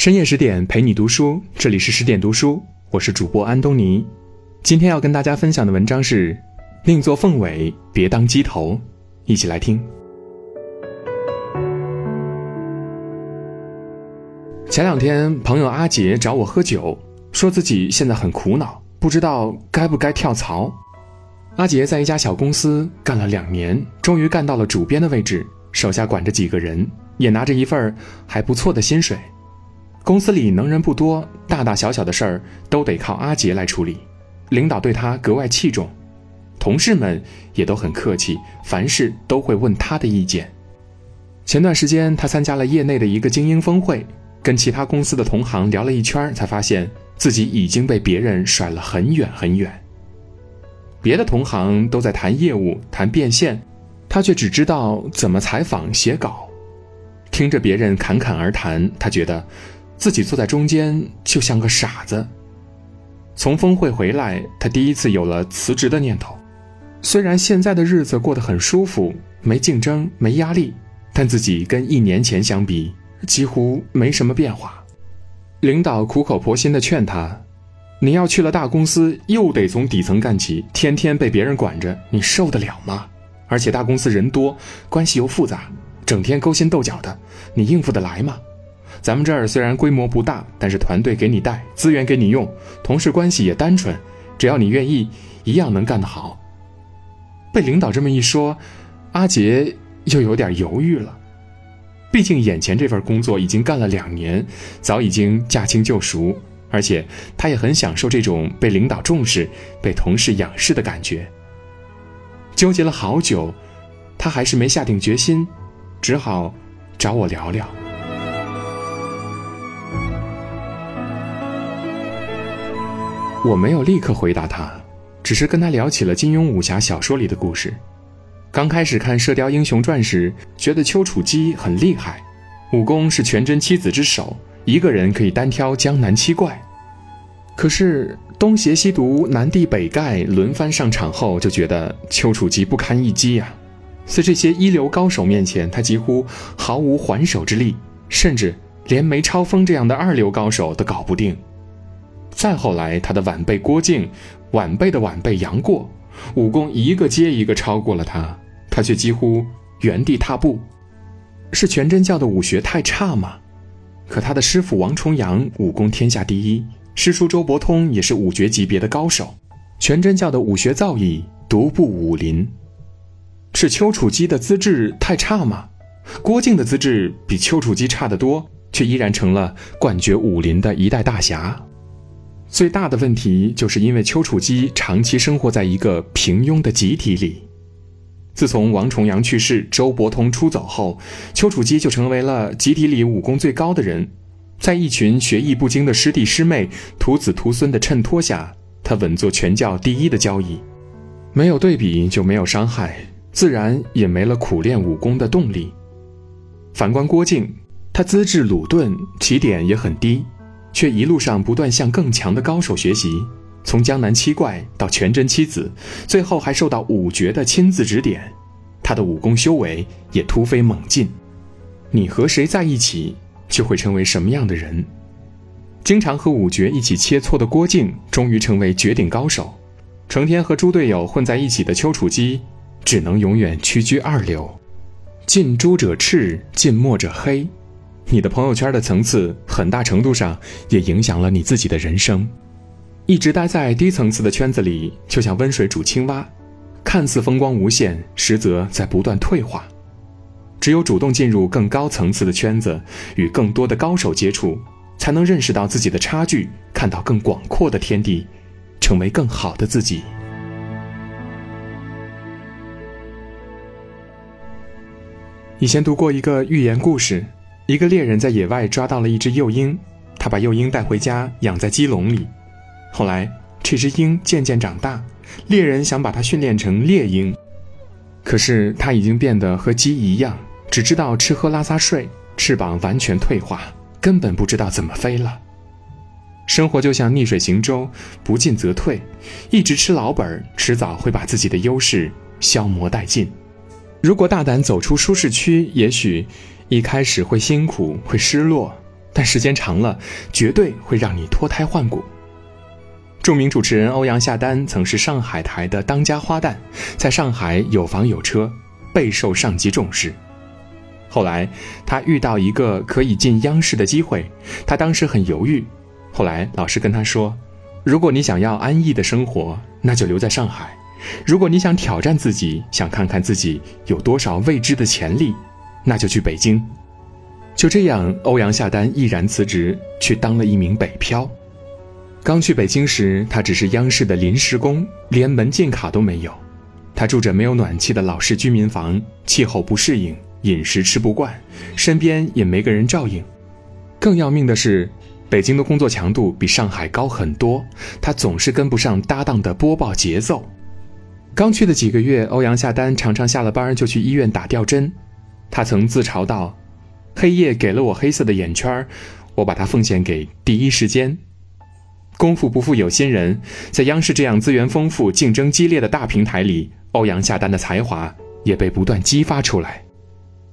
深夜十点陪你读书，这里是十点读书，我是主播安东尼。今天要跟大家分享的文章是：宁做凤尾，别当鸡头。一起来听。前两天，朋友阿杰找我喝酒，说自己现在很苦恼，不知道该不该跳槽。阿杰在一家小公司干了两年，终于干到了主编的位置，手下管着几个人，也拿着一份还不错的薪水。公司里能人不多，大大小小的事儿都得靠阿杰来处理，领导对他格外器重，同事们也都很客气，凡事都会问他的意见。前段时间，他参加了业内的一个精英峰会，跟其他公司的同行聊了一圈，才发现自己已经被别人甩了很远很远。别的同行都在谈业务、谈变现，他却只知道怎么采访、写稿，听着别人侃侃而谈，他觉得。自己坐在中间就像个傻子。从峰会回来，他第一次有了辞职的念头。虽然现在的日子过得很舒服，没竞争，没压力，但自己跟一年前相比，几乎没什么变化。领导苦口婆心地劝他：“你要去了大公司，又得从底层干起，天天被别人管着，你受得了吗？而且大公司人多，关系又复杂，整天勾心斗角的，你应付得来吗？”咱们这儿虽然规模不大，但是团队给你带，资源给你用，同事关系也单纯，只要你愿意，一样能干得好。被领导这么一说，阿杰又有点犹豫了。毕竟眼前这份工作已经干了两年，早已经驾轻就熟，而且他也很享受这种被领导重视、被同事仰视的感觉。纠结了好久，他还是没下定决心，只好找我聊聊。我没有立刻回答他，只是跟他聊起了金庸武侠小说里的故事。刚开始看《射雕英雄传》时，觉得丘处机很厉害，武功是全真七子之首，一个人可以单挑江南七怪。可是东邪西毒、南帝北丐轮番上场后，就觉得丘处机不堪一击呀。在这些一流高手面前，他几乎毫无还手之力，甚至连梅超风这样的二流高手都搞不定。再后来，他的晚辈郭靖，晚辈的晚辈杨过，武功一个接一个超过了他，他却几乎原地踏步。是全真教的武学太差吗？可他的师傅王重阳武功天下第一，师叔周伯通也是武绝级别的高手。全真教的武学造诣独步武林。是丘处机的资质太差吗？郭靖的资质比丘处机差得多，却依然成了冠绝武林的一代大侠。最大的问题就是因为丘处机长期生活在一个平庸的集体里。自从王重阳去世，周伯通出走后，丘处机就成为了集体里武功最高的人。在一群学艺不精的师弟师妹、徒子徒孙的衬托下，他稳坐全教第一的交椅。没有对比就没有伤害，自然也没了苦练武功的动力。反观郭靖，他资质鲁钝，起点也很低。却一路上不断向更强的高手学习，从江南七怪到全真七子，最后还受到五绝的亲自指点，他的武功修为也突飞猛进。你和谁在一起，就会成为什么样的人。经常和五绝一起切磋的郭靖，终于成为绝顶高手；成天和猪队友混在一起的丘处机，只能永远屈居二流。近朱者赤，近墨者黑。你的朋友圈的层次，很大程度上也影响了你自己的人生。一直待在低层次的圈子里，就像温水煮青蛙，看似风光无限，实则在不断退化。只有主动进入更高层次的圈子，与更多的高手接触，才能认识到自己的差距，看到更广阔的天地，成为更好的自己。以前读过一个寓言故事。一个猎人在野外抓到了一只幼鹰，他把幼鹰带回家养在鸡笼里。后来，这只鹰渐渐长大，猎人想把它训练成猎鹰，可是它已经变得和鸡一样，只知道吃喝拉撒睡，翅膀完全退化，根本不知道怎么飞了。生活就像逆水行舟，不进则退，一直吃老本，迟早会把自己的优势消磨殆尽。如果大胆走出舒适区，也许。一开始会辛苦，会失落，但时间长了，绝对会让你脱胎换骨。著名主持人欧阳夏丹曾是上海台的当家花旦，在上海有房有车，备受上级重视。后来他遇到一个可以进央视的机会，他当时很犹豫。后来老师跟他说：“如果你想要安逸的生活，那就留在上海；如果你想挑战自己，想看看自己有多少未知的潜力，那就去北京。”就这样，欧阳夏丹毅然辞职，去当了一名北漂。刚去北京时，他只是央视的临时工，连门禁卡都没有。他住着没有暖气的老式居民房，气候不适应。饮食吃不惯，身边也没个人照应。更要命的是，北京的工作强度比上海高很多，他总是跟不上搭档的播报节奏。刚去的几个月，欧阳夏丹常常下了班就去医院打吊针。他曾自嘲道：“黑夜给了我黑色的眼圈，我把它奉献给第一时间。”功夫不负有心人，在央视这样资源丰富、竞争激烈的大平台里，欧阳夏丹的才华也被不断激发出来。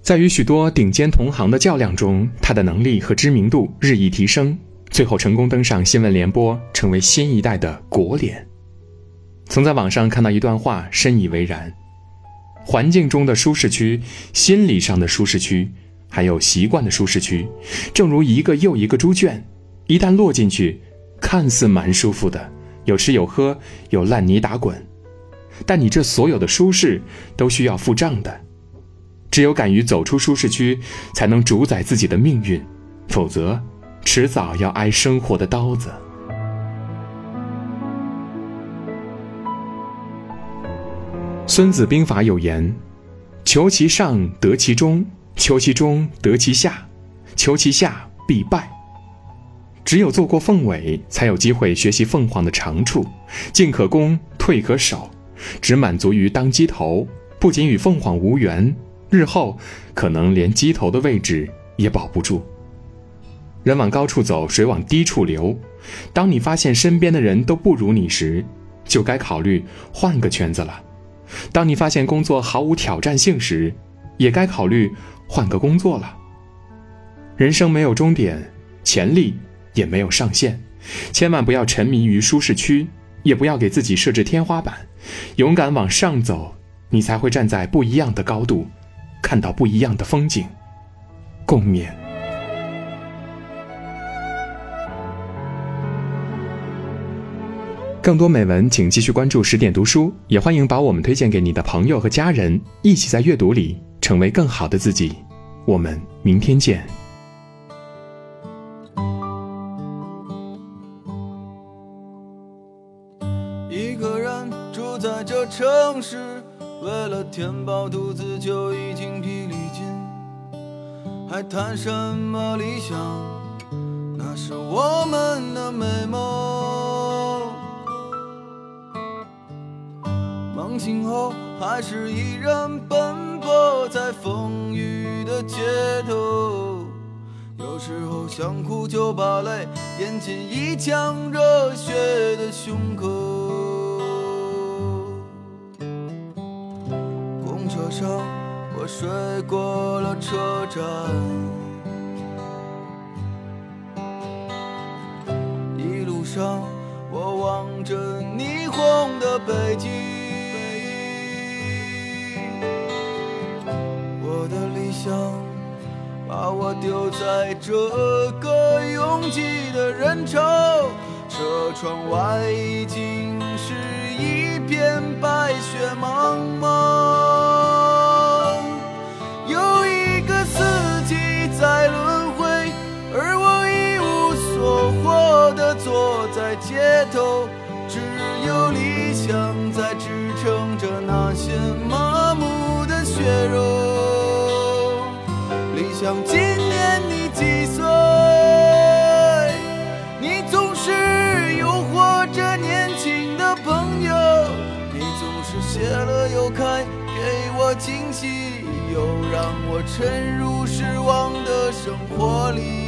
在与许多顶尖同行的较量中，他的能力和知名度日益提升，最后成功登上新闻联播，成为新一代的国脸。曾在网上看到一段话，深以为然：环境中的舒适区、心理上的舒适区，还有习惯的舒适区，正如一个又一个猪圈，一旦落进去，看似蛮舒服的，有吃有喝，有烂泥打滚，但你这所有的舒适，都需要付账的。只有敢于走出舒适区，才能主宰自己的命运，否则，迟早要挨生活的刀子。《孙子兵法》有言：“求其上得其中，求其中得其下，求其下必败。”只有做过凤尾，才有机会学习凤凰的长处，进可攻，退可守。只满足于当鸡头，不仅与凤凰无缘。日后可能连鸡头的位置也保不住。人往高处走，水往低处流。当你发现身边的人都不如你时，就该考虑换个圈子了；当你发现工作毫无挑战性时，也该考虑换个工作了。人生没有终点，潜力也没有上限，千万不要沉迷于舒适区，也不要给自己设置天花板，勇敢往上走，你才会站在不一样的高度。看到不一样的风景，共勉。更多美文，请继续关注十点读书，也欢迎把我们推荐给你的朋友和家人，一起在阅读里成为更好的自己。我们明天见。一个人住在这城市。为了填饱肚子就已经疲力尽，还谈什么理想？那是我们的美梦。醒后还是依然奔波在风雨的街头，有时候想哭就把泪咽进一腔热血的胸口。公车上，我睡过了车站。一路上，我望着霓虹的北京。想，把我丢在这个拥挤的人潮。车窗外已经是一片白雪茫茫。惊喜。又让我沉入失望的生活里。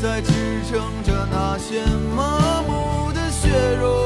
在支撑着那些麻木的血肉。